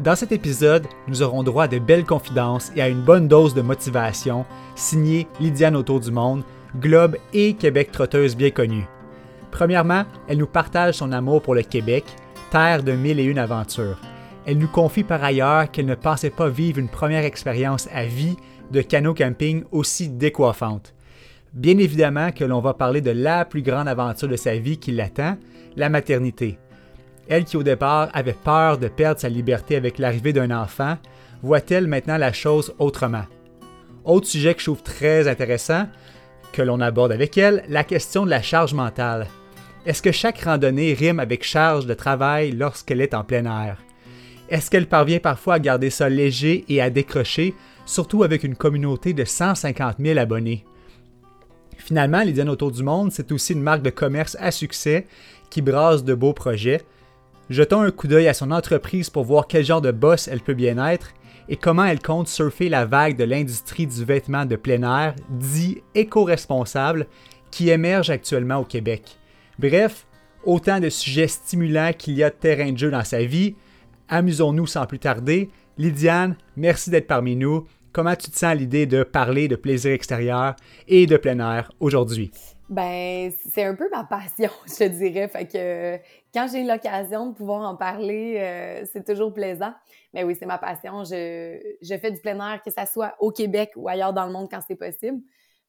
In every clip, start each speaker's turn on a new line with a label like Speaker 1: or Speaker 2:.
Speaker 1: Dans cet épisode, nous aurons droit à de belles confidences et à une bonne dose de motivation, signée Lydiane Autour du Monde, Globe et Québec Trotteuse bien connue. Premièrement, elle nous partage son amour pour le Québec, terre de mille et une aventures. Elle nous confie par ailleurs qu'elle ne pensait pas vivre une première expérience à vie de canot camping aussi décoiffante. Bien évidemment que l'on va parler de la plus grande aventure de sa vie qui l'attend, la maternité. Elle qui au départ avait peur de perdre sa liberté avec l'arrivée d'un enfant, voit-elle maintenant la chose autrement? Autre sujet que je trouve très intéressant, que l'on aborde avec elle, la question de la charge mentale. Est-ce que chaque randonnée rime avec charge de travail lorsqu'elle est en plein air? Est-ce qu'elle parvient parfois à garder ça léger et à décrocher, surtout avec une communauté de 150 000 abonnés? Finalement, Lydiane Autour du Monde, c'est aussi une marque de commerce à succès qui brasse de beaux projets, Jetons un coup d'œil à son entreprise pour voir quel genre de boss elle peut bien être et comment elle compte surfer la vague de l'industrie du vêtement de plein air, dit éco-responsable, qui émerge actuellement au Québec. Bref, autant de sujets stimulants qu'il y a de terrain de jeu dans sa vie. Amusons-nous sans plus tarder. Lydiane, merci d'être parmi nous. Comment tu te sens à l'idée de parler de plaisir extérieur et de plein air aujourd'hui?
Speaker 2: Ben, c'est un peu ma passion, je dirais. Fait que quand j'ai l'occasion de pouvoir en parler, euh, c'est toujours plaisant. Mais oui, c'est ma passion. Je, je, fais du plein air, que ça soit au Québec ou ailleurs dans le monde quand c'est possible.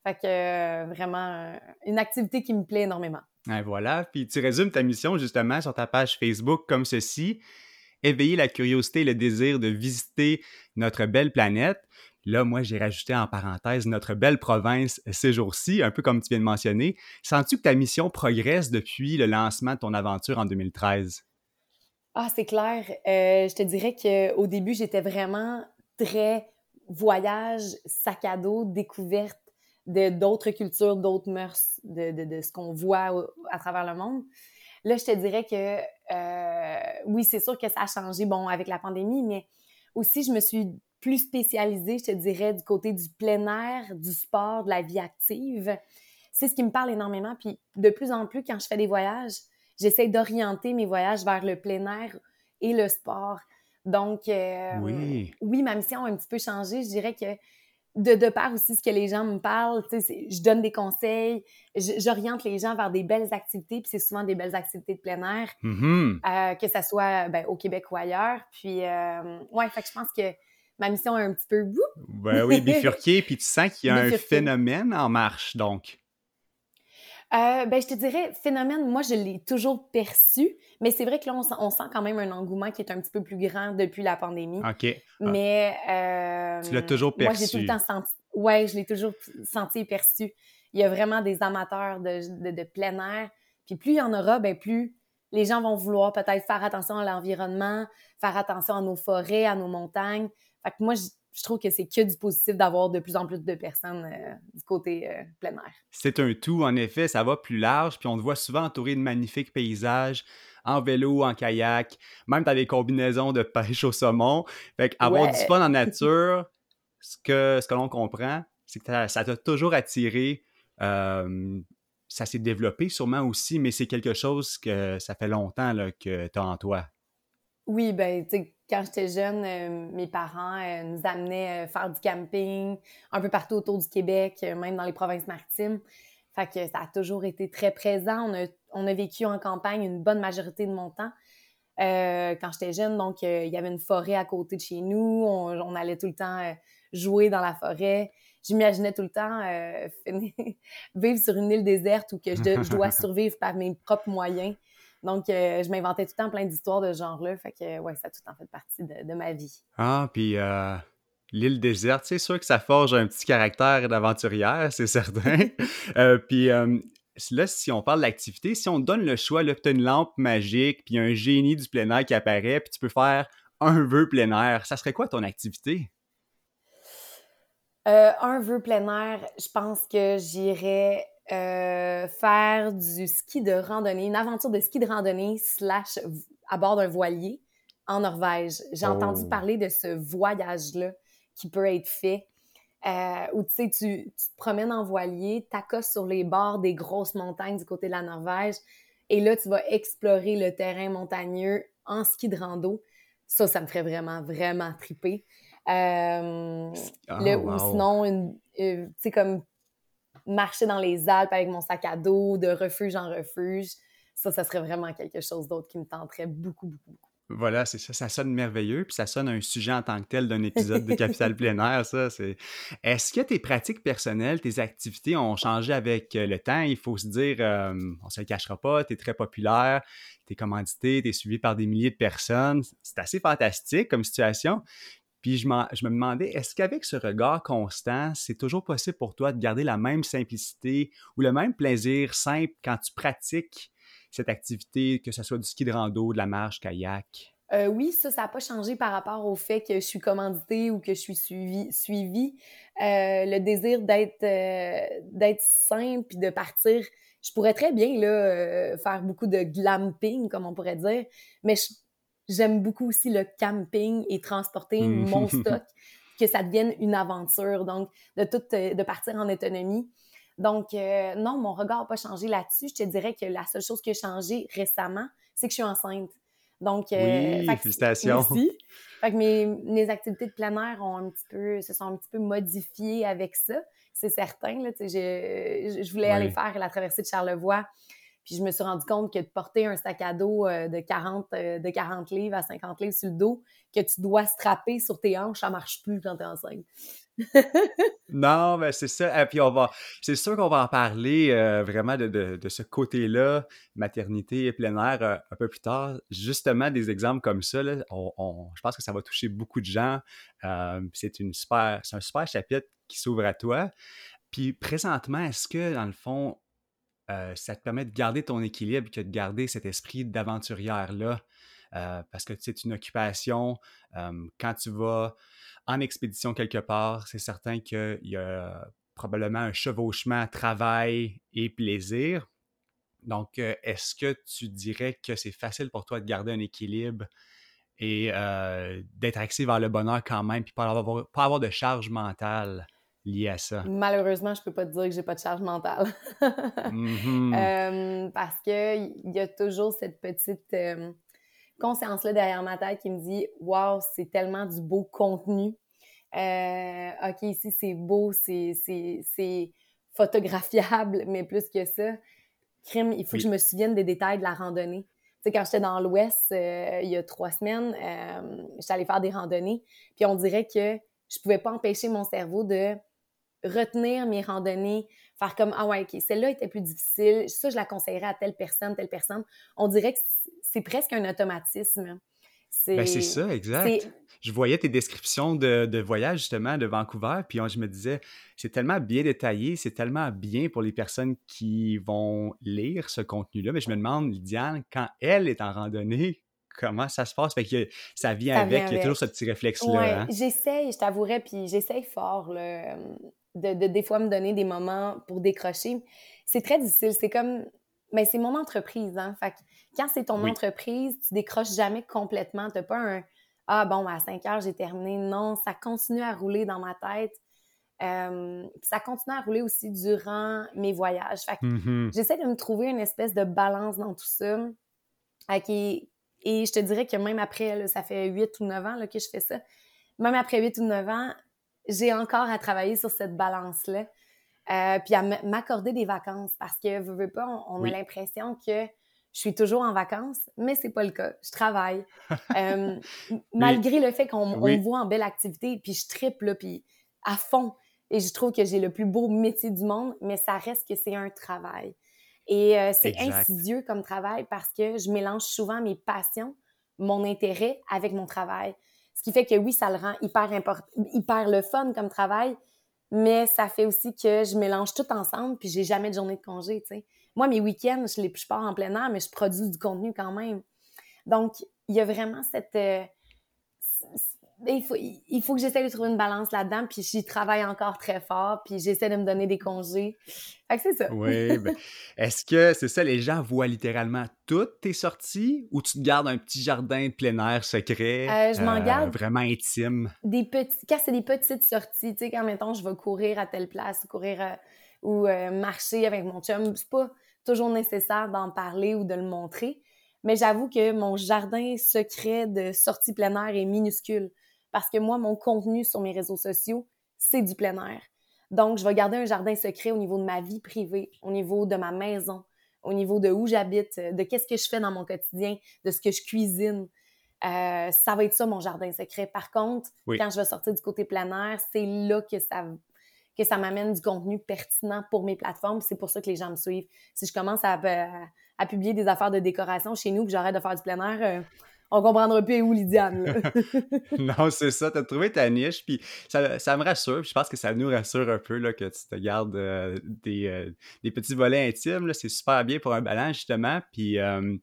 Speaker 2: Fait que euh, vraiment, euh, une activité qui me plaît énormément.
Speaker 1: Et voilà. Puis tu résumes ta mission justement sur ta page Facebook comme ceci éveiller la curiosité et le désir de visiter notre belle planète. Là, moi, j'ai rajouté en parenthèse notre belle province ces jours-ci, un peu comme tu viens de mentionner. Sens-tu que ta mission progresse depuis le lancement de ton aventure en 2013?
Speaker 2: Ah, c'est clair. Euh, je te dirais qu'au début, j'étais vraiment très voyage, sac à dos, découverte de d'autres cultures, d'autres mœurs, de, de, ce qu'on voit à travers le monde. Là, je te dirais que euh, oui, c'est sûr que ça a changé, bon, avec la pandémie, mais aussi, je me suis plus spécialisée, je te dirais, du côté du plein air, du sport, de la vie active. C'est ce qui me parle énormément. Puis de plus en plus, quand je fais des voyages, j'essaie d'orienter mes voyages vers le plein air et le sport. Donc, euh, oui. oui, ma mission a un petit peu changé. Je dirais que de, de part aussi ce que les gens me parlent, je donne des conseils, j'oriente les gens vers des belles activités, puis c'est souvent des belles activités de plein air, mm-hmm. euh, que ce soit ben, au Québec ou ailleurs. Puis, euh, ouais, fait que je pense que ma mission est un petit peu
Speaker 1: Ben oui, bifurqué, puis tu sens qu'il y a un phénomène en marche, donc.
Speaker 2: Euh, ben, je te dirais, phénomène, moi, je l'ai toujours perçu, mais c'est vrai que là, on sent, quand même un engouement qui est un petit peu plus grand depuis la pandémie.
Speaker 1: OK. Ah.
Speaker 2: Mais. Euh,
Speaker 1: tu l'as toujours perçu.
Speaker 2: Moi, j'ai tout le temps senti. Ouais, je l'ai toujours senti et perçu. Il y a vraiment des amateurs de, de, plein air. Puis plus il y en aura, ben plus les gens vont vouloir peut-être faire attention à l'environnement, faire attention à nos forêts, à nos montagnes. Fait que moi, je, trouve que c'est que du positif d'avoir de plus en plus de personnes euh, du côté euh, plein air.
Speaker 1: C'est un tout, en effet, ça va plus large, puis on te voit souvent entouré de magnifiques paysages, en vélo, en kayak, même tu as des combinaisons de pêche au saumon. Fait avoir du fun en nature, ce que, ce que l'on comprend, c'est que ça t'a toujours attiré. Euh, ça s'est développé sûrement aussi, mais c'est quelque chose que ça fait longtemps là, que tu as en toi.
Speaker 2: Oui, ben, tu sais, quand j'étais jeune, euh, mes parents euh, nous amenaient euh, faire du camping un peu partout autour du Québec, même dans les provinces maritimes. Fait que ça a toujours été très présent. On a, on a vécu en campagne une bonne majorité de mon temps. quand j'étais jeune, donc il y avait une forêt à côté de chez nous. On, on allait tout le temps jouer dans la forêt. J'imaginais tout le temps vivre sur une île déserte où que je, je dois survivre par mes propres moyens. Donc, euh, je m'inventais tout le temps plein d'histoires de ce genre-là. Fait que, ouais, ça a tout en fait partie de, ma vie.
Speaker 1: Ah, puis euh, l'île déserte, c'est sûr que ça forge un petit caractère d'aventurière, c'est certain. Euh, puis là, si on parle d'activité, si on donne le choix, là, tu as une lampe magique, puis un génie du plein air qui apparaît, puis tu peux faire un vœu plein air, ça serait quoi ton activité?
Speaker 2: Un vœu plein air, je pense que j'irais euh, faire du ski de randonnée, une aventure de ski de randonnée slash à bord d'un voilier en Norvège. J'ai entendu
Speaker 1: Oh.
Speaker 2: parler de ce voyage-là qui peut être fait. euh, où tu sais, tu, te promènes en voilier, t'accostes sur les bords des grosses montagnes du côté de la Norvège, et là, tu vas explorer le terrain montagneux en ski de rando. Ça, ça me ferait vraiment, vraiment triper. Euh,
Speaker 1: Ah,
Speaker 2: le- Ou sinon, une- euh, tu sais, comme marcher dans les Alpes avec mon sac à dos, de refuge en refuge. Ça, ça serait vraiment quelque chose d'autre qui me tenterait beaucoup, beaucoup, beaucoup.
Speaker 1: Voilà, c'est ça, ça sonne merveilleux, puis ça sonne un sujet en tant que tel d'un épisode de Capital Plein Air, ça, c'est... Est-ce que tes pratiques personnelles, tes activités ont changé avec euh, le temps? Il faut se dire, euh, on se le cachera pas, t'es très populaire, t'es commandité, t'es suivi par des milliers de personnes, c'est assez fantastique comme situation. Puis je, me demandais, est-ce qu'avec ce regard constant, c'est toujours possible pour toi de garder la même simplicité ou le même plaisir simple quand tu pratiques cette activité, que ce soit du ski de rando, de la marche, kayak?
Speaker 2: Euh, oui, ça, ça n'a pas changé par rapport au fait que je suis commanditée ou que je suis suivie. Euh, le désir d'être euh, simple puis de partir. Je pourrais très bien là, faire beaucoup de glamping, comme on pourrait dire, mais je- j'aime beaucoup aussi le camping et transporter
Speaker 1: Mm.
Speaker 2: mon stock, que ça devienne une aventure. Donc, de, tout, euh, de partir en autonomie. Donc, euh, non, mon regard n'a pas changé là-dessus. Je te dirais que la seule chose qui a changé récemment, c'est que je suis enceinte. Donc, euh,
Speaker 1: Oui,
Speaker 2: fait que-
Speaker 1: félicitations.
Speaker 2: Merci. Fait que mes, mes activités de plein air ont un petit peu, se sont un petit peu modifiées avec ça, c'est certain. Là, je, je voulais
Speaker 1: Oui.
Speaker 2: aller faire la traversée de Charlevoix, puis je me suis rendu compte que de porter un sac à dos euh, de 40, euh, de 40 livres à 50 livres sur le dos, que tu dois strapper sur tes hanches, ça marche plus quand t'es enceinte.
Speaker 1: Non, mais c'est ça. Et puis on va, c'est sûr qu'on va en parler euh, vraiment de, de- de ce côté-là, maternité et plein air, un peu plus tard. Justement, des exemples comme ça, là, on- je pense que ça va toucher beaucoup de gens. C'est une super, c'est un super chapitre qui s'ouvre à toi. Puis présentement, est-ce que dans le fond, euh, ça te permet de garder ton équilibre, que de garder cet esprit d'aventurière-là? Euh, parce que c'est une occupation. euh, quand tu vas en expédition quelque part, c'est certain qu'il y a probablement un chevauchement travail et plaisir. Donc, est-ce que tu dirais que c'est facile pour toi de garder un équilibre et d'être axé vers le bonheur quand même, puis pas avoir de charge mentale? Liée à ça?
Speaker 2: Malheureusement, je peux pas te dire que j'ai pas de charge mentale.
Speaker 1: Mhm.
Speaker 2: Euh, parce que il y a toujours cette petite euh, conscience-là derrière ma tête qui me dit Waouh, c'est tellement du beau contenu. Euh, OK, ici, c'est beau, c'est- photographiable, mais plus que ça, crime, il faut
Speaker 1: Oui.
Speaker 2: que je me souvienne des détails de la randonnée. Tu sais, quand j'étais dans l'Ouest, euh, il y a trois semaines, euh, j'étais allée faire des randonnées, puis on dirait que je pouvais pas empêcher mon cerveau de retenir mes randonnées, faire comme ah ouais ok celle-là était plus difficile ça je la conseillerais à telle personne telle personne on dirait que c'est- presque un automatisme
Speaker 1: Ben, c'est ça, exact. Je voyais tes descriptions de, de voyage justement de Vancouver, puis on- je me disais, c'est tellement bien détaillé, c'est tellement bien pour les personnes qui vont lire ce contenu-là. Mais je me demande, Lydiane, quand elle est en randonnée, comment ça se passe? Fait que ça vient
Speaker 2: Ça
Speaker 1: avec,
Speaker 2: vient
Speaker 1: il y a toujours ce petit réflexe-là.
Speaker 2: Ouais,
Speaker 1: hein?
Speaker 2: j'essaye, je t'avouerais, puis j'essaye fort là, de, de des fois me donner des moments pour décrocher. C'est très difficile, c'est comme, mais c'est mon entreprise, hein. Fait que quand c'est ton
Speaker 1: Oui.
Speaker 2: entreprise, tu décroches jamais complètement. T'as pas un ah bon, à 5 heures j'ai terminé. Non, ça continue à rouler dans ma tête. Euh, puis ça continue à rouler aussi durant mes voyages. Fait que
Speaker 1: Mhm.
Speaker 2: j'essaie de me trouver une espèce de balance dans tout ça. Ok, Et je te dirais que même après, là, ça fait 8 ou 9 ans là, que je fais ça, même après 8 ou 9 ans, j'ai encore à travailler sur cette balance-là. Euh, puis à m'accorder des vacances parce que, veux, veux pas, on, on
Speaker 1: Oui.
Speaker 2: a l'impression que je suis toujours en vacances, mais c'est pas le cas. Je travaille. Euh, malgré le fait qu'on
Speaker 1: Oui.
Speaker 2: me voit en belle activité, puis je triple, là, puis à fond. Et je trouve que j'ai le plus beau métier du monde, mais ça reste que c'est un travail. Et euh, c'est insidieux comme travail parce que je mélange souvent mes passions, mon intérêt avec mon travail. Ce qui fait que oui, ça le rend hyper important, hyper le fun comme travail, mais ça fait aussi que je mélange tout ensemble puis j'ai jamais de journée de congé, tu sais. Moi, mes week-ends, je, les, je pars en plein air, mais je produis du contenu quand même. Donc, il y a vraiment cette... euh, il faut, il faut que j'essaie de trouver une balance là-dedans, puis j'y travaille encore très fort, puis j'essaie de me donner des congés. Fait que c'est ça.
Speaker 1: Oui, ben, est-ce que c'est ça, les gens voient littéralement toutes tes sorties ou tu te gardes un petit jardin de plein air secret?
Speaker 2: Euh, je m'en garde.
Speaker 1: Vraiment intime?
Speaker 2: Des petits, quand c'est des petites sorties, tu sais, quand mettons je vais courir à telle place, courir euh, ou euh, marcher avec mon chum, c'est pas toujours nécessaire d'en parler ou de le montrer. Mais j'avoue que mon jardin secret de sortie plein air est minuscule parce que moi, mon contenu sur mes réseaux sociaux, c'est du plein air. Donc, je vais garder un jardin secret au niveau de ma vie privée, au niveau de ma maison, au niveau de où j'habite, de qu'est-ce que je fais dans mon quotidien, de ce que je cuisine. Euh, ça va être ça, mon jardin secret. Par contre, quand je vais sortir du côté plein air, c'est là que ça, que ça m'amène du contenu pertinent pour mes plateformes. C'est pour ça que les gens me suivent. Si je commence à, à, publier des affaires de décoration chez nous, que j'arrête de faire du plein air, euh, on comprendra plus où Lydiane.
Speaker 1: non, c'est ça, tu as trouvé ta niche, puis ça, ça me rassure, puis je pense que ça nous rassure un peu là, que tu te gardes euh, des, euh, des, petits volets intimes, c'est super bien pour un balance justement, puis euh,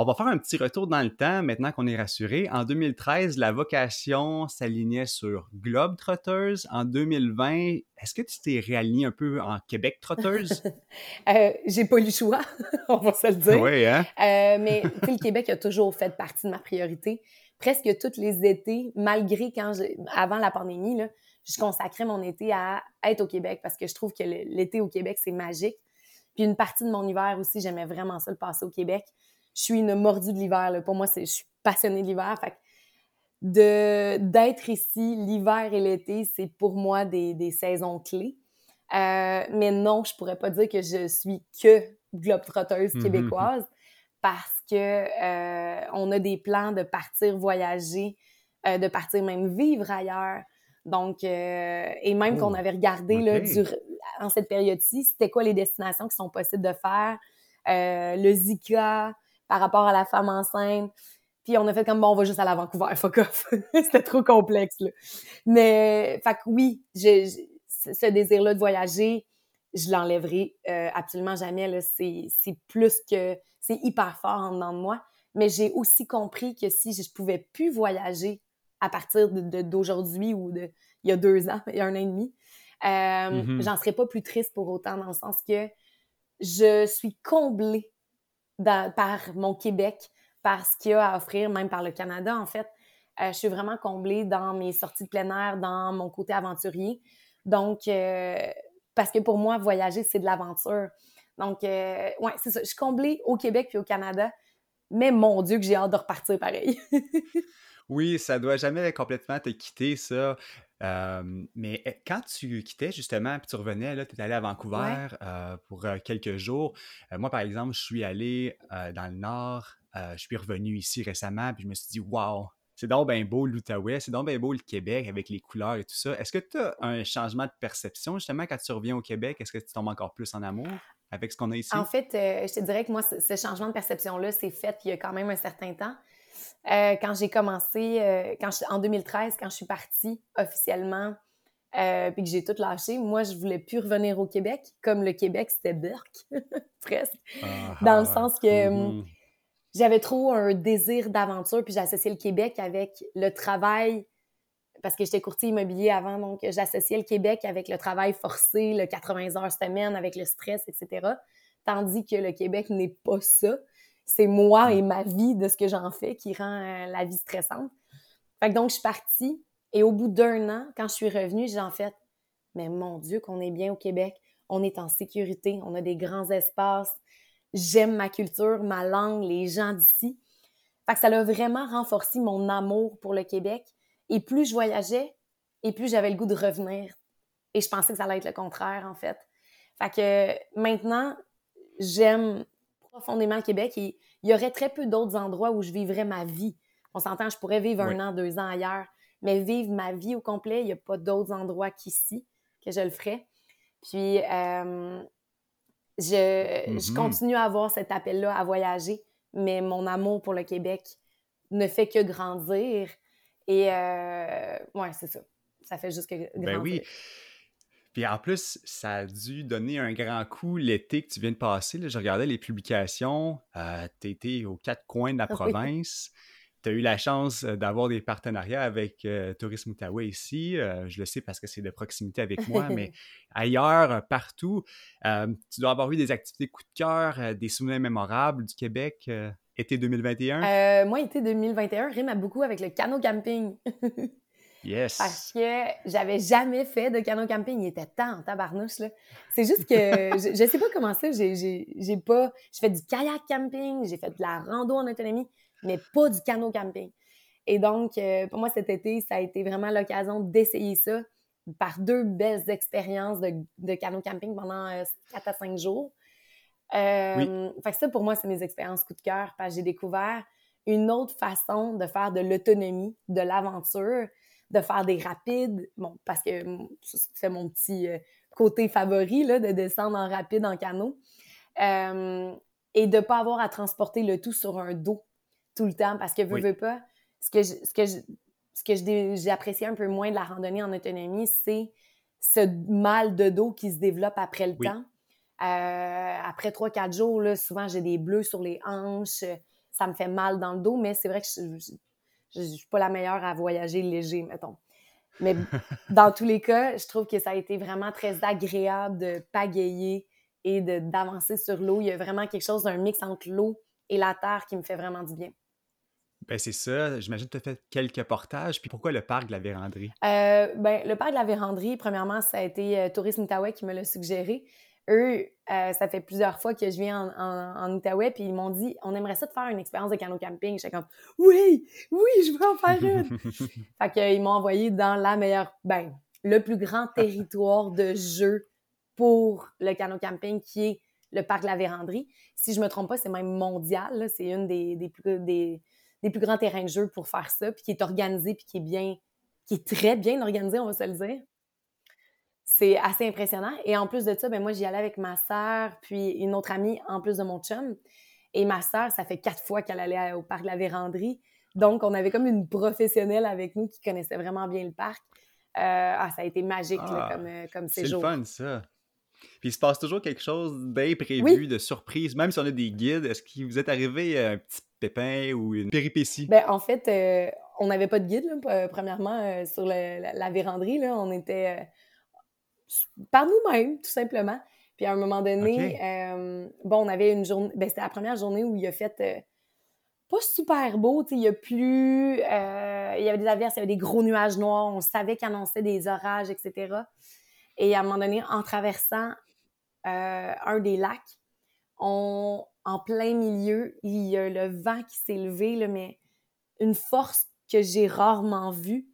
Speaker 1: on va faire un petit retour dans le temps maintenant qu'on est rassuré. En 2013, la vocation s'alignait sur Globetrotters. En 2020, est-ce que tu t'es réaligné un peu en Québec Trotters?
Speaker 2: euh, j'ai pas eu le choix, on va se le dire.
Speaker 1: Oui, hein?
Speaker 2: Euh, mais le Québec a toujours fait partie de ma priorité. Presque tous les étés, malgré quand avant la pandémie, là, je consacrais mon été à être au Québec parce que je trouve que l'été au Québec, c'est magique. Puis une partie de mon hiver aussi, j'aimais vraiment ça le passer au Québec je suis une mordue de l'hiver. Pour moi, je suis passionnée de l'hiver. Fait de d'être ici l'hiver et l'été, c'est pour moi des, des saisons clés. Euh, mais non, je pourrais pas dire que je suis que globetrotteuse mm-hmm. québécoise parce que euh, on a des plans de partir voyager, euh, de partir même vivre ailleurs. Donc, et même qu'on oh, avait regardé là, en cette période-ci, c'était quoi les destinations qui sont possibles de faire, le Zika, par rapport à la femme enceinte. Puis on a fait comme bon, on va juste à Vancouver, fuck off. C'était trop complexe. Là. Mais, fait que oui, ce désir-là de voyager, je l'enlèverai euh, absolument jamais. C'est, c'est plus que, c'est hyper fort en dedans de moi. Mais j'ai aussi compris que si je pouvais plus voyager à partir de, d'aujourd'hui ou de il y a deux ans, il y a un an et demi, euh, mm-hmm. j'en serais pas plus triste pour autant dans le sens que je suis comblée par mon Québec, par ce qu'il y a à offrir, même par le Canada, en fait. Euh, je suis vraiment comblée dans mes sorties de plein air, dans mon côté aventurier. Donc, euh, parce que pour moi, voyager, c'est de l'aventure. Donc, euh, ouais, c'est ça. Je suis comblée au Québec puis au Canada, mais mon Dieu, que j'ai hâte de repartir pareil.
Speaker 1: oui, ça doit jamais complètement te quitter, ça mais eh, quand tu quittais justement, puis tu revenais, là, tu es allé à Vancouver pour quelques jours. moi, par exemple, je suis allé dans le Nord, je suis revenu ici récemment, puis je me suis dit, waouh, c'est donc bien beau l'Outaouais, c'est donc bien beau le Québec avec les couleurs et tout ça. Est-ce que tu as un changement de perception justement quand tu reviens au Québec? Est-ce que tu tombes encore plus en amour avec ce qu'on a ici?
Speaker 2: En fait, je te dirais que moi, ce changement de perception-là, c'est fait il y a quand même un certain temps. Euh, quand j'ai commencé, euh, quand en 2013, quand je suis partie officiellement, euh, puis que j'ai tout lâché, moi, je voulais plus revenir au Québec, comme le Québec, c'était Burke, presque. Ah, dans le sens que mm-hmm. j'avais trop un désir d'aventure, puis j'associais le Québec avec le travail, parce que j'étais courtier immobilier avant, donc j'associais le Québec avec le travail forcé, le 80 heures semaine, avec le stress, etc. Tandis que le Québec n'est pas ça c'est moi et ma vie de ce que j'en fais qui rend euh, la vie stressante. Fait que donc, je suis partie et au bout d'un an, quand je suis revenue, j'ai en fait, mais mon Dieu, qu'on est bien au Québec, on est en sécurité, on a des grands espaces, j'aime ma culture, ma langue, les gens d'ici. Fait que ça a vraiment renforcé mon amour pour le Québec. Et plus je voyageais, et plus j'avais le goût de revenir. Et je pensais que ça allait être le contraire, en fait. Fait que maintenant, j'aime profondément Québec et il y aurait très peu d'autres endroits où je vivrais ma vie. On s'entend, je pourrais vivre un an, deux ans ailleurs, mais vivre ma vie au complet, il n'y a pas d'autres endroits qu'ici que je le ferais. Puis, euh, je, je, mm-hmm. continue à avoir cet appel-là à voyager, mais mon amour pour le Québec ne fait que grandir. Et, euh, ouais, c'est ça. Ça fait juste que grandir.
Speaker 1: Ben oui. Puis en plus, ça a dû donner un grand coup l'été que tu viens de passer. Là, je regardais les publications. Euh, tu étais aux quatre coins de la province. tu as eu la chance d'avoir des partenariats avec Tourisme Outaouais ici. je le sais parce que c'est de proximité avec moi, mais ailleurs, partout, tu dois avoir eu des activités coup de cœur, des souvenirs mémorables du Québec été 2021?
Speaker 2: moi, été 2021 rime beaucoup avec le canot camping.
Speaker 1: Yes.
Speaker 2: Parce que j'avais jamais fait de canot camping. Il était temps en tabarnouche, là. C'est juste que je, je sais pas comment ça, j'ai pas. J'ai fait du kayak camping, j'ai fait de la rando en autonomie, mais pas du canot camping. Et donc, euh, pour moi, cet été, ça a été vraiment l'occasion d'essayer ça par deux belles expériences de, de canot camping pendant euh, 4 à 5 jours. Euh, oui. Fait que ça, pour moi, c'est mes expériences coup de cœur parce que j'ai découvert une autre façon de faire de l'autonomie, de l'aventure, de faire des rapides, bon, parce que c'est mon petit euh, côté favori, là, de descendre en rapide en canot, euh, et de ne pas avoir à transporter le tout sur un dos tout le temps, parce que, veux, veux pas, ce que, ce que, ce que j'ai apprécié un peu moins de la randonnée en autonomie, c'est ce mal de dos qui se développe après le temps. Euh, après 3-4 jours, là, souvent j'ai des bleus sur les hanches, ça me fait mal dans le dos, mais c'est vrai que je, je ne suis pas la meilleure à voyager léger, mettons. Mais dans tous les cas, je trouve que ça a été vraiment très agréable de pagayer et d'avancer sur l'eau. Il y a vraiment quelque chose d'un mix entre l'eau et la terre qui me fait vraiment du bien.
Speaker 1: Ben c'est ça. J'imagine que tu as fait quelques portages. Puis pourquoi le parc de la Vérandrie?
Speaker 2: Euh, ben, le parc de la Vérandrie, premièrement, ça a été euh, Tourisme Outaouais qui me l'a suggéré eux, euh, ça fait plusieurs fois que je viens en, en, Outaouais, puis ils m'ont dit on aimerait ça de faire une expérience de canot camping. J'étais comme oui, oui, je veux en faire une. fait qu'ils m'ont envoyé dans la meilleure, ben, le plus grand territoire de jeu pour le canot camping qui est le parc de la Vérandrie. Si je me trompe pas, c'est même mondial. C'est une des, des, plus, des, des, plus grands terrains de jeu pour faire ça, puis qui est organisé, puis qui est bien, qui est très bien organisé, on va se le dire c'est assez impressionnant. Et en plus de ça, ben moi, j'y allais avec ma sœur, puis une autre amie, en plus de mon chum. Et ma sœur, ça fait quatre fois qu'elle allait au parc de la Vérandrie. Donc, on avait comme une professionnelle avec nous qui connaissait vraiment bien le parc. Euh, ah, ça a été magique
Speaker 1: ah,
Speaker 2: comme, euh, comme
Speaker 1: séjour. C'est fun, ça. Puis il se passe toujours quelque chose d'imprévu, de surprise. Même si on a des guides, est-ce qu'il vous est arrivé un petit pépin ou une péripétie?
Speaker 2: Ben, en fait, euh, on n'avait pas de guide, premièrement, sur la, la, Vérandrie. Là, on était par nous-mêmes, tout simplement. Puis à un moment donné, euh, bon, on avait une journée, ben, c'était la première journée où il a fait euh, pas super beau, tu sais, il y a plu, euh, il y avait des averses, il y avait des gros nuages noirs, on savait qu'il annonçait des orages, etc. Et à un moment donné, en traversant un des lacs, on, en plein milieu, il y a le vent qui s'est levé, là, mais une force que j'ai rarement vue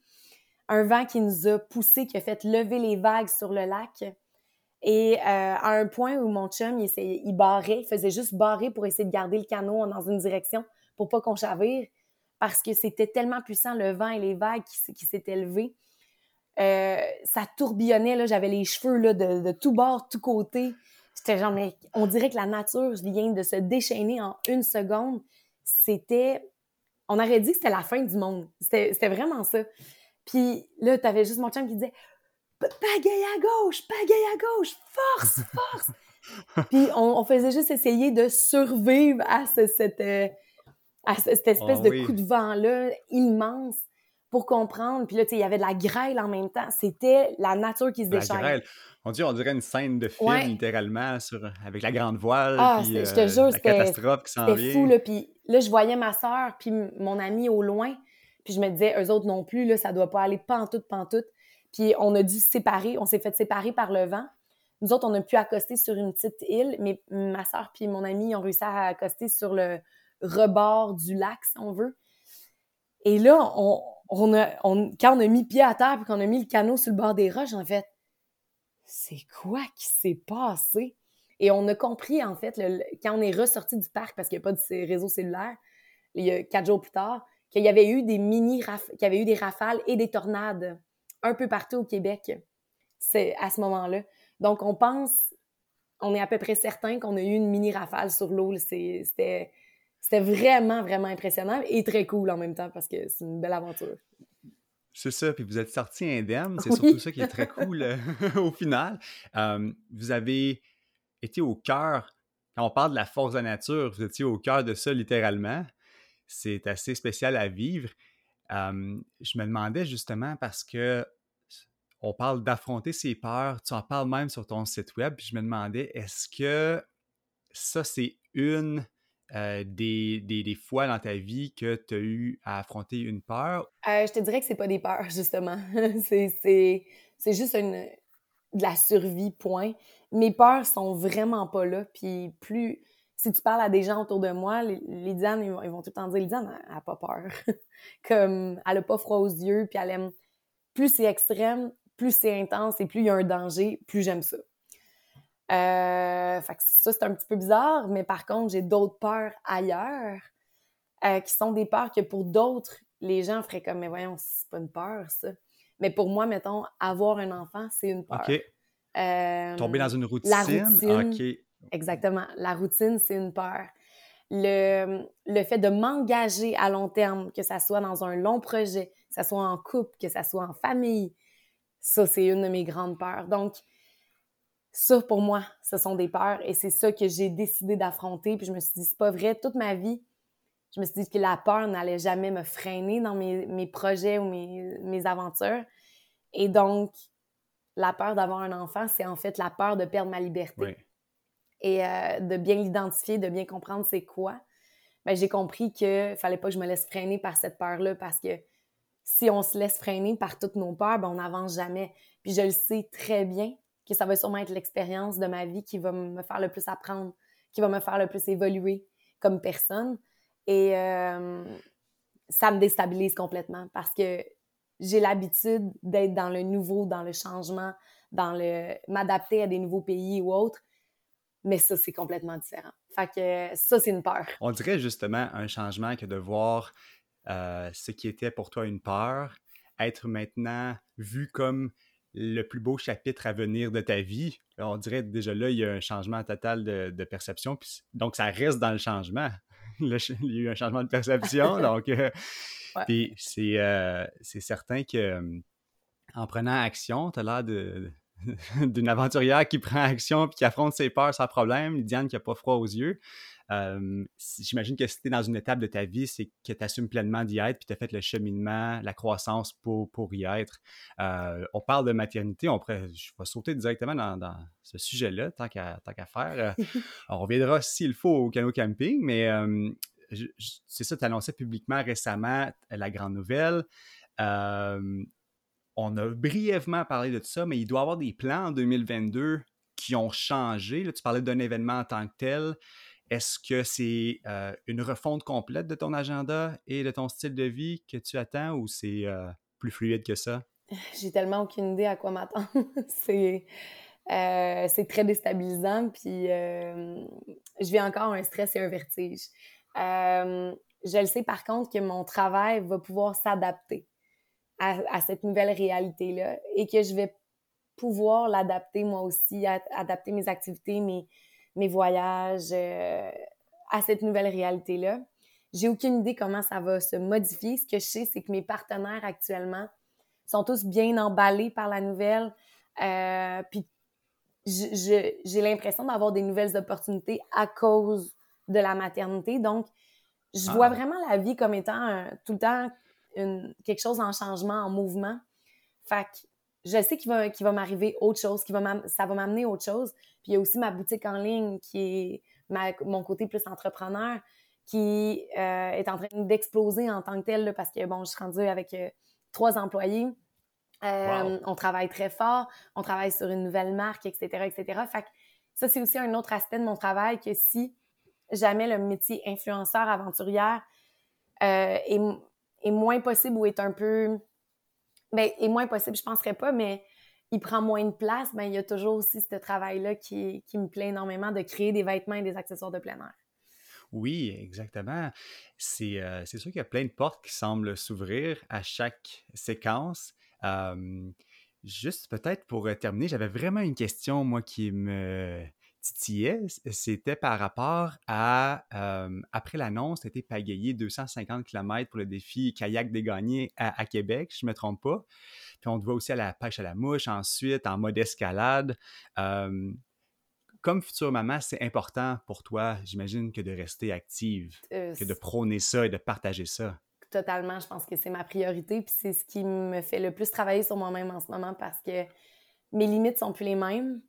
Speaker 2: un vent qui nous a poussé, qui a fait lever les vagues sur le lac. Et euh, à un point où mon chum, il, il barrait, il faisait juste barrer pour essayer de garder le canot dans une direction pour pas qu'on chavire, parce que c'était tellement puissant, le vent et les vagues qui, s'étaient levées. Euh, ça tourbillonnait, j'avais les cheveux là, de, de tout bord, tout côté. J'étais genre, mais on dirait que la nature vient de se déchaîner en une seconde. C'était... On aurait dit que c'était la fin du monde. C'était vraiment ça. Puis là, t'avais juste mon chum qui disait Pagaille à gauche, pagaille à gauche, force, force. Puis on, faisait juste essayer de survivre à, cette, euh, cette espèce ah de coup de vent-là immense pour comprendre. Puis là, tu sais, il y avait de la grêle en même temps. C'était la nature qui se. La grêle.
Speaker 1: On dit, on dirait une scène de film, littéralement, sur, avec la grande voile.
Speaker 2: Ah, puis, je te euh,
Speaker 1: jure, c'était catastrophe qui s'en
Speaker 2: vient. fou, là. Puis là, je voyais ma soeur, puis mon ami au loin. Puis je me disais, eux autres non plus, là, ça doit pas aller pantoute, pantoute. Puis on a dû séparer, on s'est fait séparer par le vent. Nous autres, on a pu accoster sur une petite île, mais ma soeur puis mon ami ont réussi à accoster sur le rebord du lac, si on veut. Et là, on, a, quand on a mis pied à terre puis qu'on a mis le canot sur le bord des roches, en fait, c'est quoi qui s'est passé? Et on a compris, en fait, quand on est ressorti du parc, parce qu'il n'y a pas de réseau cellulaire, il y a quatre jours plus tard, qu'il y avait eu des mini qu'il y avait eu des rafales et des tornades un peu partout au Québec. C'est à ce moment-là. Donc on pense, on est à peu près certain qu'on a eu une mini rafale sur l'eau. C'était c'était vraiment vraiment impressionnant et très cool en même temps parce que c'est une belle aventure.
Speaker 1: C'est ça, puis vous êtes sorti indemne, c'est surtout ça qui est très cool euh, au final. Euh, vous avez été au cœur, quand on parle de la force de la nature, vous étiez au cœur de ça littéralement. C'est assez spécial à vivre. je me demandais justement parce que on parle d'affronter ses peurs, tu en parles même sur ton site web, je me demandais, est-ce que ça, c'est une des, des, fois dans ta vie que tu as eu à affronter une peur?
Speaker 2: Euh, je te dirais que c'est pas des peurs, justement. c'est juste une, de la survie, point. Mes peurs sont vraiment pas là. Puis plus, si tu parles à des gens autour de moi, Lydiane, ils vont, ils vont tout le temps dire Lydiane, elle n'a pas peur. Comme, elle a pas froid aux yeux, puis elle aime. Plus c'est extrême, plus c'est intense et plus il y a un danger, plus j'aime ça. Euh, fait que ça, c'est un petit peu bizarre, mais par contre, j'ai d'autres peurs ailleurs euh, qui sont des peurs que pour d'autres, les gens feraient comme, mais voyons, c'est pas une peur, ça. Mais pour moi, mettons, avoir un enfant, c'est une peur.
Speaker 1: OK. Euh, Tomber dans une routine?
Speaker 2: La routine. Exactement. La routine, c'est une peur. Le, le fait de m'engager à long terme, que ça soit dans un long projet, que ça soit en couple, que ça soit en famille, ça, c'est une de mes grandes peurs. Donc, ça, pour moi, ce sont des peurs et c'est ça que j'ai décidé d'affronter. Puis je me suis dit, c'est pas vrai, toute ma vie, je me suis dit que la peur n'allait jamais me freiner dans mes, projets ou mes, aventures. Et donc, la peur d'avoir un enfant, c'est en fait la peur de perdre ma liberté. Et euh, de bien l'identifier, de bien comprendre c'est quoi. Ben, j'ai compris qu'il fallait pas que je me laisse freiner par cette peur-là parce que si on se laisse freiner par toutes nos peurs, ben, on n'avance jamais. Puis je le sais très bien que ça va sûrement être l'expérience de ma vie qui va me faire le plus apprendre, qui va me faire le plus évoluer comme personne. Et euh, ça me déstabilise complètement parce que j'ai l'habitude d'être dans le nouveau, dans le changement, dans le m'adapter à des nouveaux pays ou autres. Mais ça, c'est complètement différent. Fait que ça, c'est une peur.
Speaker 1: On dirait justement un changement que de voir euh, ce qui était pour toi une peur être maintenant vu comme le plus beau chapitre à venir de ta vie. On dirait déjà là, il y a un changement total de, perception. donc, ça reste dans le changement. il y a eu un changement de perception. donc, euh, euh, c'est certain que euh, en prenant action, tu as l'air d'une aventurière qui prend action et qui affronte ses peurs sans problème. Diane qui n'a pas froid aux yeux. J'imagine que si tu es dans une étape de ta vie, c'est que tu assumes pleinement d'y être, puis tu as fait le cheminement, la croissance pour, pour y être. on parle de maternité, on pourrait, je vais sauter directement dans, ce sujet-là, tant qu'à faire. on reviendra s'il faut au canot camping, mais c'est ça, tu annonçais publiquement récemment la grande nouvelle. On a brièvement parlé de ça, mais il doit y avoir des plans en 2022 qui ont changé. Là, tu parlais d'un événement en tant que tel. Est-ce que c'est euh, une refonte complète de ton agenda et de ton style de vie que tu attends ou c'est euh, plus fluide que ça?
Speaker 2: J'ai tellement aucune idée à quoi m'attendre. c'est, euh, c'est très déstabilisant, puis je vis encore un stress et un vertige. je le sais par contre que mon travail va pouvoir s'adapter à, à cette nouvelle réalité-là et que je vais pouvoir l'adapter moi aussi, adapter mes activités, mes, mes voyages euh, à cette nouvelle réalité-là. J'ai aucune idée comment ça va se modifier. Ce que je sais, c'est que mes partenaires actuellement sont tous bien emballés par la nouvelle. Euh, puis j'ai l'impression d'avoir des nouvelles opportunités à cause de la maternité. Donc, je vois ah. vraiment la vie comme étant tout le temps une, quelque chose en changement, en mouvement. Fait que je sais qu'il va, va m'arriver autre chose, qu'il va ça va m'amener autre chose. Puis il y a aussi ma boutique en ligne qui est mon côté plus entrepreneur qui euh, est en train d'exploser en tant que tel parce que bon, je suis rendue avec euh, trois employés. Euh, on travaille très fort, on travaille sur une nouvelle marque, etc., etc. Fait que ça, c'est aussi un autre aspect de mon travail que si jamais le métier influenceur aventurière est, est, moins possible ou est un peu ben, est moins possible, je ne penserais pas, mais il prend moins de place, ben, il y a toujours aussi ce travail-là qui, me plaît énormément de créer des vêtements et des accessoires de plein air.
Speaker 1: Oui, exactement. C'est euh, sûr qu'il y a plein de portes qui semblent s'ouvrir à chaque séquence. juste peut-être pour terminer, j'avais vraiment une question, moi, qui me, c'était par rapport à, après l'annonce, tu été pagayé 250 km pour le défi kayak dégagné à, à Québec, je ne me trompe pas. Puis on te voit aussi à la pêche à la mouche ensuite, en mode escalade. comme future maman, c'est important pour toi, j'imagine, que de rester active, que de prôner ça et de partager ça.
Speaker 2: Totalement, je pense que c'est ma priorité, puis c'est ce qui me fait le plus travailler sur moi-même en ce moment parce que mes limites sont plus les mêmes.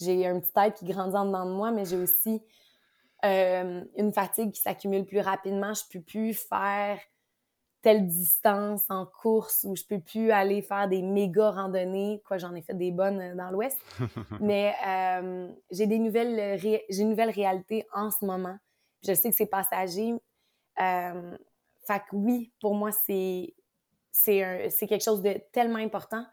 Speaker 2: J'ai un petit tête qui grandit en dedans de moi, mais j'ai aussi une fatigue qui s'accumule plus rapidement. Je peux plus faire telle distance en course où je peux plus aller faire des méga randonnées. Quoi, j'en ai fait des bonnes euh, dans l'Ouest. Mais euh, j'ai des nouvelles, j'ai une nouvelle réalité en ce moment. Je sais que c'est passager. Euh, fait que oui, pour moi, c'est, c'est, c'est quelque chose de tellement important.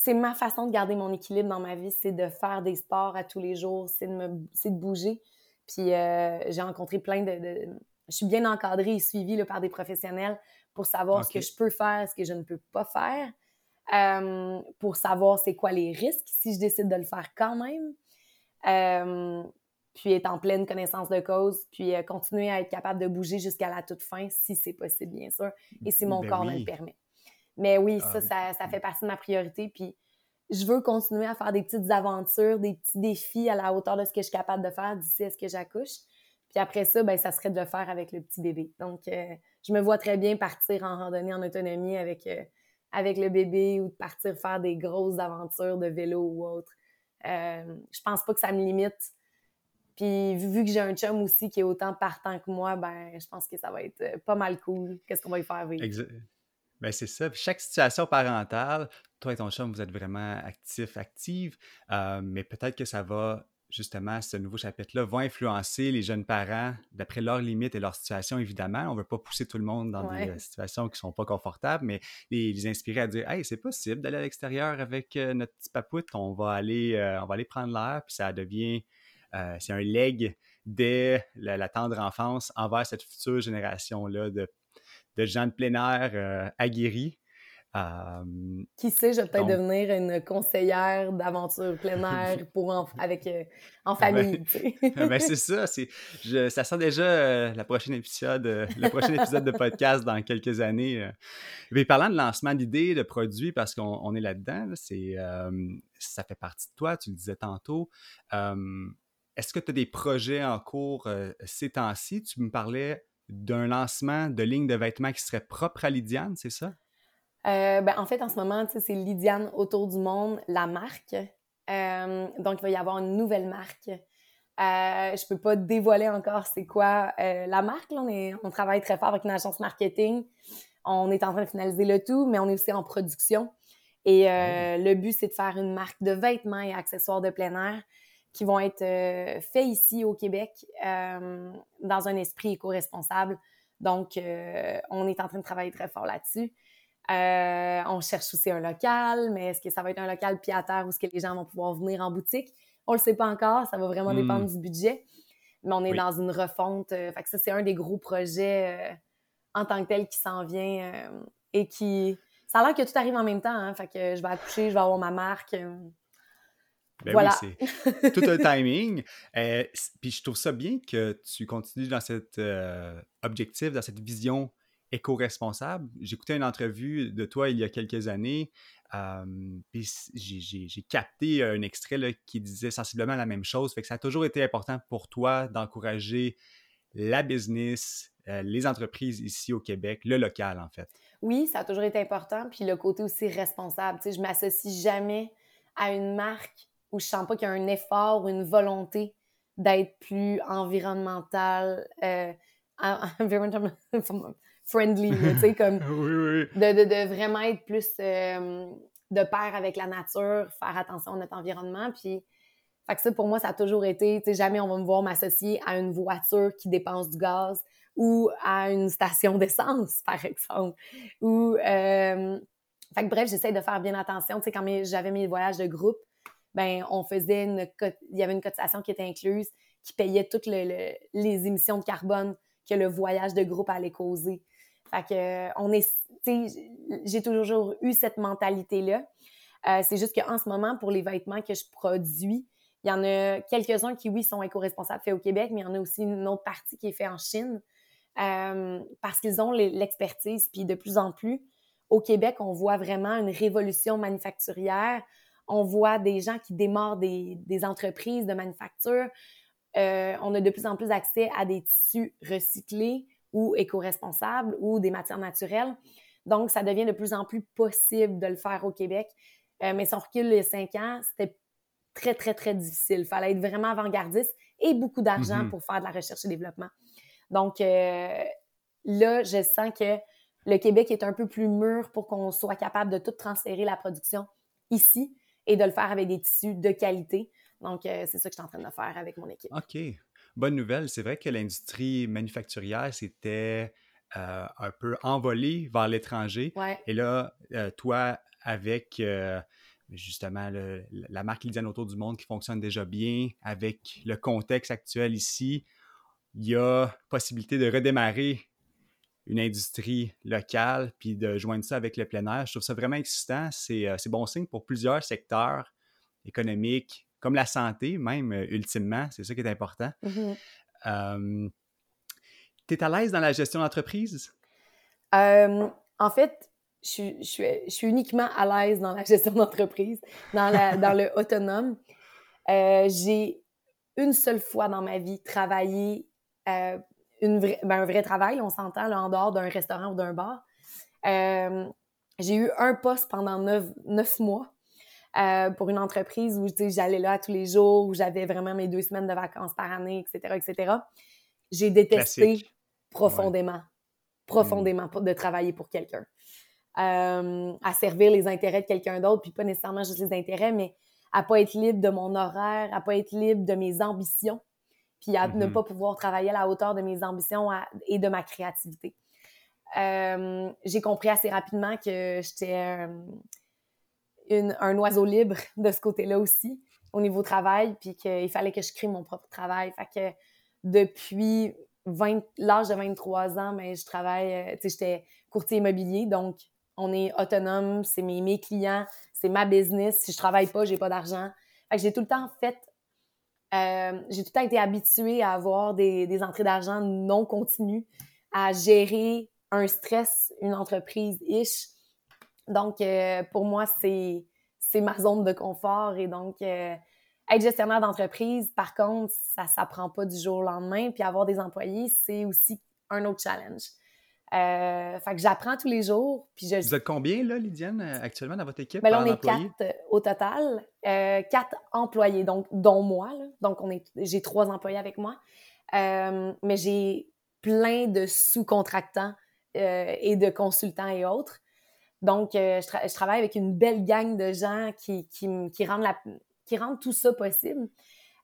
Speaker 2: C'est ma façon de garder mon équilibre dans ma vie, c'est de faire des sports à tous les jours, c'est de, me, c'est de bouger. Puis euh, j'ai rencontré plein de, de, Je suis bien encadrée et suivie là, par des professionnels pour savoir ce que je peux faire, ce que je ne peux pas faire, euh, pour savoir c'est quoi les risques si je décide de le faire quand même, euh, puis être en pleine connaissance de cause, puis continuer à être capable de bouger jusqu'à la toute fin si c'est possible, bien sûr, et si mon ben corps me le permet. Mais oui, ah ça, ça, fait partie de ma priorité, puis je veux continuer à faire des petites aventures, des petits défis à la hauteur de ce que je suis capable de faire d'ici à ce que j'accouche. Puis après ça, ben, ça serait de le faire avec le petit bébé. Donc, je me vois très bien partir en randonnée en autonomie avec, euh, avec le bébé ou de partir faire des grosses aventures de vélo ou autre. Euh, je pense pas que ça me limite. Puis vu, que j'ai un chum aussi qui est autant partant que moi, ben je pense que ça va être euh, pas mal cool. Qu'est-ce qu'on va y faire vivre?
Speaker 1: Ben c'est ça. chaque situation parentale, toi et ton chum, vous êtes vraiment actifs, actives, euh, mais peut-être que ça va justement, ce nouveau chapitre-là va influencer les jeunes parents d'après leurs limites et leur situation, évidemment. On ne veut pas pousser tout le monde dans des euh, situations qui ne sont pas confortables, mais les, inspirer à dire Hey, c'est possible d'aller à l'extérieur avec euh, notre petit papoute, on va aller, euh, on va aller prendre l'air, puis ça devient. c'est un leg dès la, tendre enfance envers cette future génération-là de, de gens de plein air aguerris
Speaker 2: qui sait, je vais peut-être devenir une conseillère d'aventure plein air pour avec, euh, en ah ben, famille.
Speaker 1: Ah ben, c'est ça. Je, ça sent déjà euh, la prochaine épisode, euh, le prochain épisode de podcast dans quelques années. Mais parlant de lancement d'idées, de produits, parce qu'on est là-dedans, c'est, ça fait partie de toi, tu le disais tantôt. Est-ce que tu as des projets en cours ces temps-ci? Tu me parlais d'un lancement de ligne de vêtements qui serait propre à Lydiane, c'est ça?
Speaker 2: Euh, ben, en fait, en ce moment, c'est Lydiane autour du monde, la marque. Euh, donc, il va y avoir une nouvelle marque. Euh, je peux pas dévoiler encore c'est quoi euh, la marque. Là. On, est, on travaille très fort avec une agence marketing. On est en train de finaliser le tout, mais on est aussi en production. Et oh. le but, c'est de faire une marque de vêtements et accessoires de plein air qui vont être faits ici au Québec dans un esprit éco-responsable. Donc, on est en train de travailler très fort là-dessus. Euh, on cherche aussi un local, mais est-ce que ça va être un local pied à terre ou est-ce que les gens vont pouvoir venir en boutique? On le sait pas encore, ça va vraiment dépendre hmm. du budget. Mais on est dans une refonte. Euh, fait que ça, c'est un des gros projets euh, en tant que tel qui s'en vient et qui. Ça a l'air que tout arrive en même temps. Hein, fait que je vais accoucher, je vais avoir ma marque.
Speaker 1: Ben voilà. oui, c'est tout un timing. puis je trouve ça bien que tu continues dans cet objectif, dans cette vision éco-responsable. J'écoutais une entrevue de toi il y a quelques années, puis j'ai capté un extrait qui disait sensiblement la même chose. Fait que ça a toujours été important pour toi d'encourager la business, euh, les entreprises ici au Québec, le local en fait.
Speaker 2: Oui, ça a toujours été important. Puis le côté aussi responsable. Tu sais, je m'associe jamais à une marque où je sens pas qu'il y a un effort ou une volonté d'être plus environnemental, euh, friendly, tu sais, comme De, de, vraiment être plus euh, de pair avec la nature, faire attention à notre environnement. Puis, fait que ça, pour moi, ça a toujours été, tu sais, jamais on va me voir m'associer à une voiture qui dépense du gaz ou à une station d'essence, par exemple. Ou, euh, fait que bref, j'essaie de faire bien attention. Tu sais, quand j'avais mes voyages de groupe, ben on faisait une, il y avait une cotisation qui était incluse, qui payait toutes les émissions de carbone que le voyage de groupe allait causer. Fait que, j'ai toujours eu cette mentalité-là. Euh, c'est juste qu'en ce moment, pour les vêtements que je produis, il y en a quelques-uns qui, oui, sont éco-responsables faits au Québec, mais il y en a aussi une autre partie qui est faite en Chine euh, parce qu'ils ont l'expertise. Puis de plus en plus, au Québec, on voit vraiment une révolution manufacturière On voit des gens qui démarrent des, des entreprises de manufacture. Euh, on a de plus en plus accès à des tissus recyclés ou éco-responsables ou des matières naturelles. Donc, ça devient de plus en plus possible de le faire au Québec. Euh, mais si on recule les cinq ans, c'était très, très, très difficile. Il fallait être vraiment avant-gardiste et beaucoup d'argent mm-hmm. pour faire de la recherche et développement. Donc, euh, là, je sens que le Québec est un peu plus mûr pour qu'on soit capable de tout transférer la production ici et de le faire avec des tissus de qualité. Donc, euh, c'est ça que je suis en train de faire avec mon équipe.
Speaker 1: OK. Bonne nouvelle. C'est vrai que l'industrie manufacturière, c'était euh, un peu envolée vers l'étranger. Et là, toi, avec justement la marque Lydiane autour du monde qui fonctionne déjà bien, avec le contexte actuel ici, il y a possibilité de redémarrer une industrie locale, puis de joindre ça avec le plein air. Je trouve ça vraiment excitant. C'est euh, bon signe pour plusieurs secteurs économiques, comme la santé, même euh, ultimement. C'est ça qui est important. Mm-hmm. tu es à l'aise dans la gestion d'entreprise?
Speaker 2: en fait, je, je, suis, uniquement à l'aise dans la gestion d'entreprise, dans, dans le autonome. Euh, j'ai une seule fois dans ma vie travaillé euh, une ben, un vrai travail, on s'entend, en dehors d'un restaurant ou d'un bar. Euh, j'ai eu un poste pendant neuf, mois pour une entreprise où j'allais là tous les jours, où j'avais vraiment mes deux semaines de vacances par année, etc., etc. J'ai détesté profondément, profondément de travailler pour quelqu'un. Euh, à servir les intérêts de quelqu'un d'autre, puis pas nécessairement juste les intérêts, mais à pas être libre de mon horaire, à pas être libre de mes ambitions, puis à ne mm-hmm. pas pouvoir travailler à la hauteur de mes ambitions et de ma créativité. Euh, j'ai compris assez rapidement que j'étais euh, un oiseau libre de ce côté-là aussi, au niveau travail, puis qu'il fallait que je crée mon propre travail. Fait que depuis l'âge de 23 ans, mais ben, je travaille, tu sais, j'étais courtier immobilier, donc on est autonome, c'est mes, mes clients, c'est ma business. Si je travaille pas, j'ai pas d'argent. j'ai tout le temps fait, euh, j'ai tout le temps été habituée à avoir des, entrées d'argent non continues, à gérer un stress, une entreprise ish. Donc, euh, pour moi, c'est, ma zone de confort. Et donc, euh, être gestionnaire d'entreprise, par contre, ça ne s'apprend pas du jour au lendemain. Puis avoir des employés, c'est aussi un autre challenge. Euh, fait que j'apprends tous les jours. Puis je...
Speaker 1: Vous êtes combien, là, Lydiane, euh, actuellement dans votre équipe?
Speaker 2: Ben là, on est quatre euh, au total. quatre employés, donc, dont moi. Donc, on est, j'ai trois employés avec moi. mais j'ai plein de sous-contractants et de consultants et autres. Donc, je, travaille avec une belle gang de gens qui, qui, qui, rendent, la, qui rendent tout ça possible.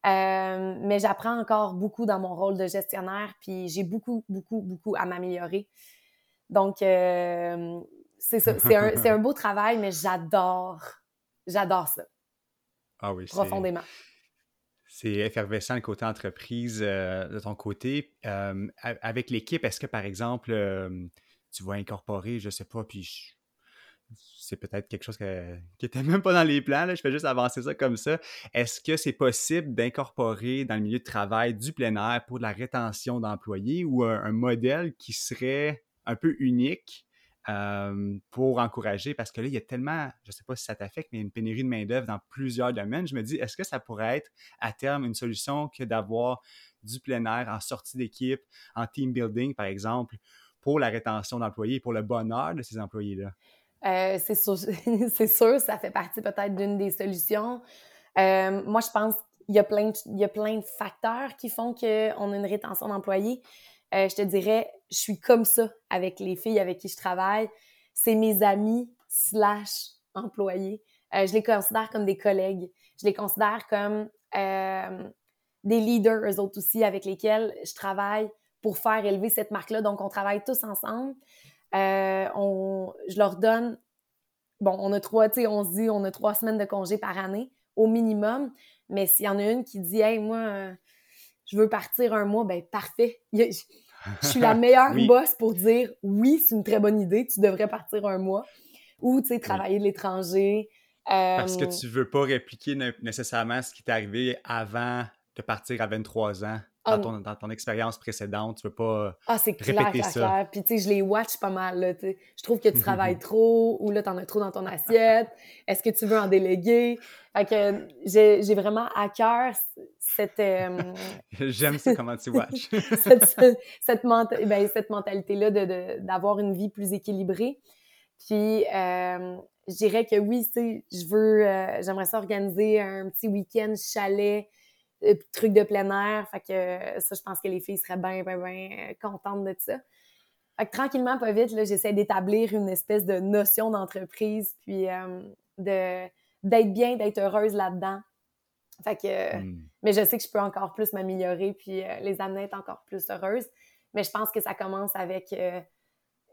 Speaker 2: Mais j'apprends encore beaucoup dans mon rôle de gestionnaire, puis j'ai beaucoup, beaucoup, beaucoup à m'améliorer. Donc, euh, c'est un, un, beau travail, mais j'adore, j'adore ça.
Speaker 1: Ah oui,
Speaker 2: Profondément.
Speaker 1: C'est effervescent le côté entreprise euh, de ton côté. Euh, avec l'équipe, est-ce que, par exemple, tu vas incorporer, je sais pas, puis c'est peut-être quelque chose qui n'était même pas dans les plans, je fais juste avancer ça comme ça. Est-ce que c'est possible d'incorporer dans le milieu de travail du plein air pour de la rétention d'employés ou un modèle qui serait un peu unique pour encourager, parce que là, il y a tellement, je ne sais pas si ça t'affecte, mais une pénurie de main-d'œuvre dans plusieurs domaines. Je me dis, est-ce que ça pourrait être à terme une solution que d'avoir du plein air en sortie d'équipe, en team building, par exemple, pour la rétention d'employés, pour le bonheur de ces employés-là?
Speaker 2: Euh, c'est sûr, sûr, ça fait partie peut-être d'une des solutions. moi, je pense qu'il y, a plein de, y a plein de facteurs qui font qu'on a une rétention d'employés. Euh, je te dirais, je suis comme ça avec les filles avec qui je travaille. C'est mes amis slash employés. Euh, je les considère comme des collègues. Je les considère comme euh, des leaders, eux autres aussi, avec lesquels je travaille pour faire élever cette marque-là. Donc, on travaille tous ensemble. On, je leur donne, bon, on a trois, tu sais, on se dit, on a trois semaines de congé par année au minimum. Mais s'il y en a une qui dit, hey, moi, je veux partir un mois, ben parfait. Je suis la meilleure boss pour dire oui, c'est une très bonne idée, tu devrais partir un mois. Ou, tu sais, travailler de l'étranger.
Speaker 1: Parce que euh, tu veux pas répliquer nécessairement ce qui t'est arrivé avant de partir à 23 ans dans, ton, dans ton expérience précédente, tu veux pas
Speaker 2: ah, c'est clair, clair, clair. Puis, tu sais, je les watch pas mal, là, Je trouve que tu travailles trop, ou là, t'en as trop dans ton assiette. Est-ce que tu veux en déléguer? Fait que j'ai vraiment à cœur cette... Euh,
Speaker 1: J'aime ça, comment tu watches.
Speaker 2: cette, cette, ben, cette mentalité-là d'avoir de, une vie plus équilibrée. Puis, euh, je dirais que oui, tu sais, je veux... Euh, j'aimerais ça organiser un petit week-end chalet euh, trucs de plein air. Fait que euh, ça, je pense que les filles seraient bien, bien, bien euh, contentes de ça. Fait que tranquillement, pas vite, j'essaie d'établir une espèce de notion d'entreprise, puis de d'être bien, d'être heureuse là-dedans. Fait que, hmm. mais je sais que je peux encore plus m'améliorer, puis les amener à être encore plus heureuses. Mais je pense que ça commence avec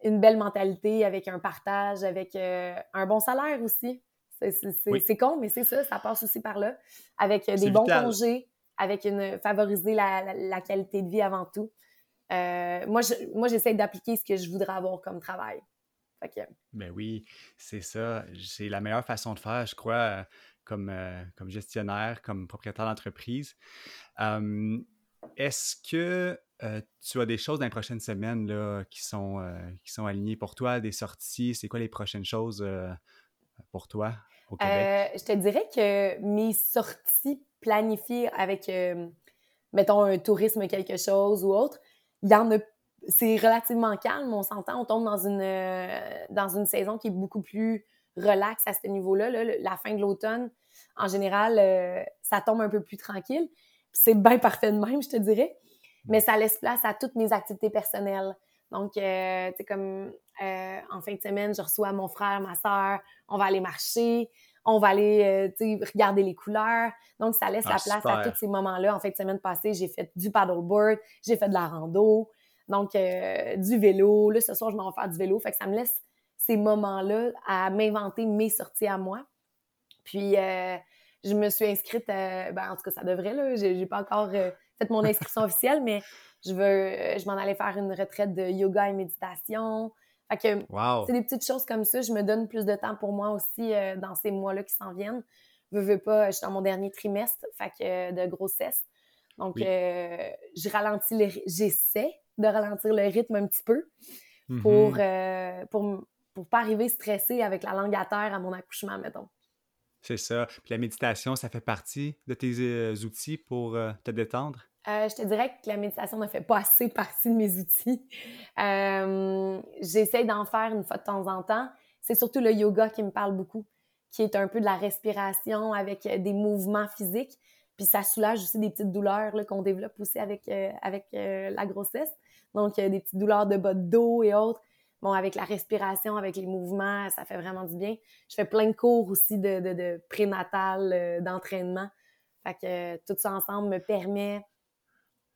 Speaker 2: une belle mentalité, avec un partage, avec un bon salaire aussi. C'est con, mais c'est ça, ça passe aussi par là. Avec des bons congés, avec une favoriser la, qualité de vie avant tout. Euh, moi, moi, j'essaie d'appliquer ce que je voudrais avoir comme travail.
Speaker 1: Fait Ben oui, c'est ça. C'est la meilleure façon de faire, je crois, euh, comme, euh, comme gestionnaire, comme propriétaire d'entreprise. Est-ce que tu as des choses dans les prochaines semaines là, qui, sont, qui sont alignées pour toi, des sorties? C'est quoi les prochaines choses pour toi au Québec?
Speaker 2: je te dirais que mes sorties planifier avec, euh, mettons, un tourisme quelque chose ou autre, il y en a c'est relativement calme, on s'entend, on tombe dans une, euh, dans une saison qui est beaucoup plus relaxe à ce niveau-là. La fin de l'automne, en général, euh, ça tombe un peu plus tranquille. C'est bien parfait de même, je te dirais. Mais ça laisse place à toutes mes activités personnelles. Donc, c'est comme en fin de semaine, je reçois mon frère, ma soeur, on va aller marcher on va aller euh, regarder les couleurs. Donc, ça laisse la ah, place à tous ces moments-là. En fait, semaine passée, j'ai fait du paddleboard, j'ai fait de la rando, donc euh, du vélo. Là, ce soir, je m'en vais faire du vélo. Fait que ça me laisse ces moments-là à m'inventer mes sorties à moi. Puis, euh, je me suis inscrite, ben, en tout cas, ça devrait, là. J'ai pas encore fait mon inscription officielle, mais je veux, je m'en allais faire une retraite de yoga et méditation. Fait que c'est des petites choses comme ça. Je me donne plus de temps pour moi aussi euh, dans ces mois-là qui s'en viennent. Je veux pas, je suis dans mon dernier trimestre fait que, euh, de grossesse. Donc, euh, je ralentis j'essaie de ralentir le rythme un petit peu pour, mm-hmm. pour, pour pas arriver stressée avec la langue à terre à mon accouchement, mettons.
Speaker 1: C'est ça. Puis la méditation, ça fait partie de tes outils pour te détendre?
Speaker 2: Euh, je te dirais que la méditation ne fait pas assez partie de mes outils. Euh, J'essaie d'en faire une fois de temps en temps. C'est surtout le yoga qui me parle beaucoup, qui est un peu de la respiration avec euh, des mouvements physiques. Puis ça soulage aussi des petites douleurs qu'on développe aussi avec, euh, avec la grossesse. Donc, des petites douleurs de bas de dos et autres. Bon, avec la respiration, avec les mouvements, ça fait vraiment du bien. Je fais plein de cours aussi de, de, de prénatal, d'entraînement. Fait que tout ça ensemble me permet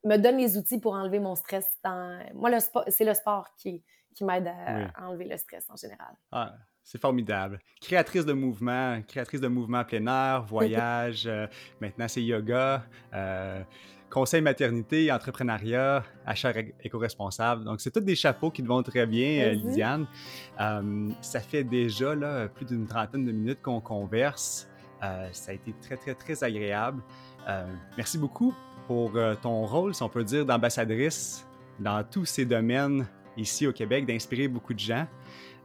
Speaker 2: me donne les outils pour enlever mon stress. Dans... Moi, le c'est le sport qui, qui m'aide à, enlever le stress en général.
Speaker 1: Ah, c'est formidable. Créatrice de mouvement, créatrice de mouvement plein air, voyage, euh, maintenant c'est yoga, euh, conseil maternité, entrepreneuriat, achat éco-responsable. Donc, c'est tous des chapeaux qui te vont très bien, euh, Lydiane. ça fait déjà là, plus d'une trentaine de minutes qu'on converse. ça a été très, très, très agréable. merci beaucoup pour euh, ton rôle, si on peut dire, d'ambassadrice dans tous ces domaines ici au Québec, d'inspirer beaucoup de gens.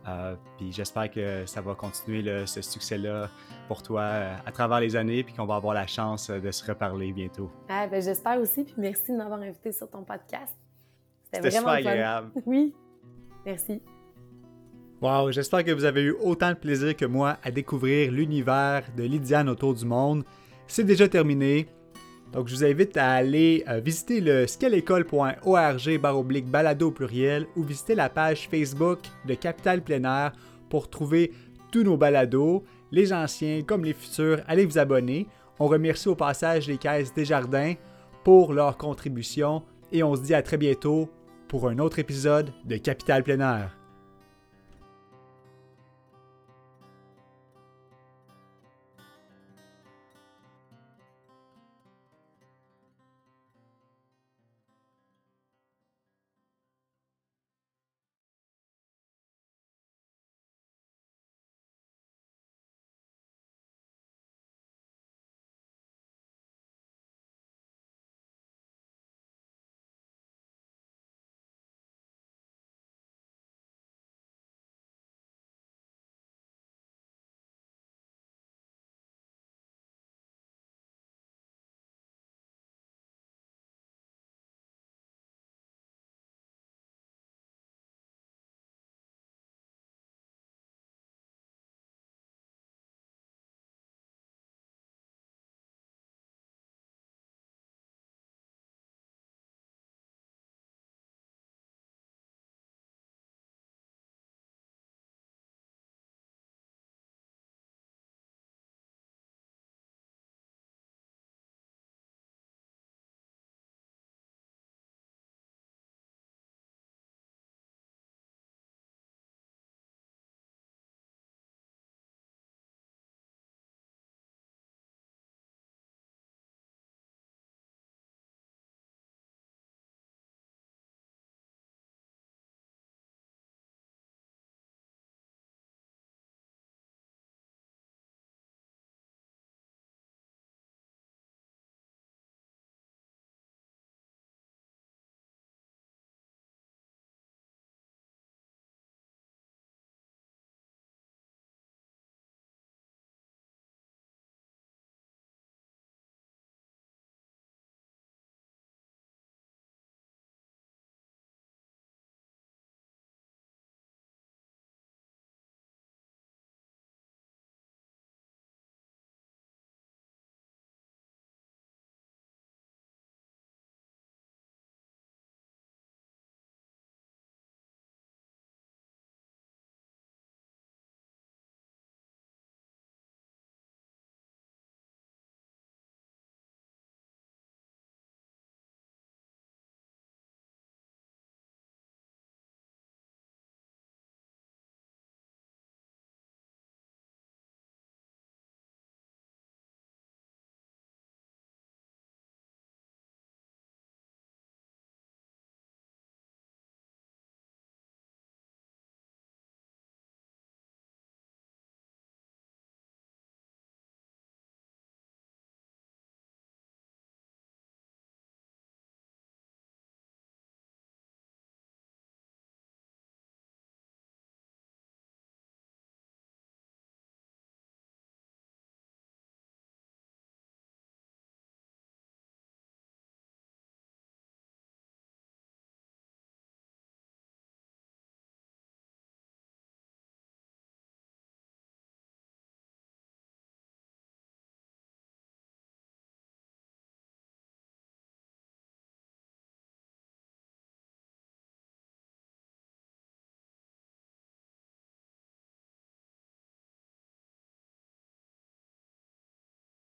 Speaker 1: Euh, puis j'espère que ça va continuer ce succès-là pour toi euh, à travers les années, puis qu'on va avoir la chance de se reparler bientôt.
Speaker 2: Ah, ben, j'espère aussi, puis merci de m'avoir invité sur ton podcast.
Speaker 1: C'était vraiment super agréable.
Speaker 2: Oui, merci.
Speaker 1: Wow, j'espère que vous avez eu autant de plaisir que moi à découvrir l'univers de Lydiane autour du monde. C'est déjà terminé. Donc, je vous invite à aller euh, visiter le scalecole.org baroblique balado pluriel ou visiter la page Facebook de Capital Plein Air pour trouver tous nos balados, les anciens comme les futurs. Allez vous abonner. On remercie au passage les caisses Desjardins pour leur contribution et on se dit à très bientôt pour un autre épisode de Capital Plein Air.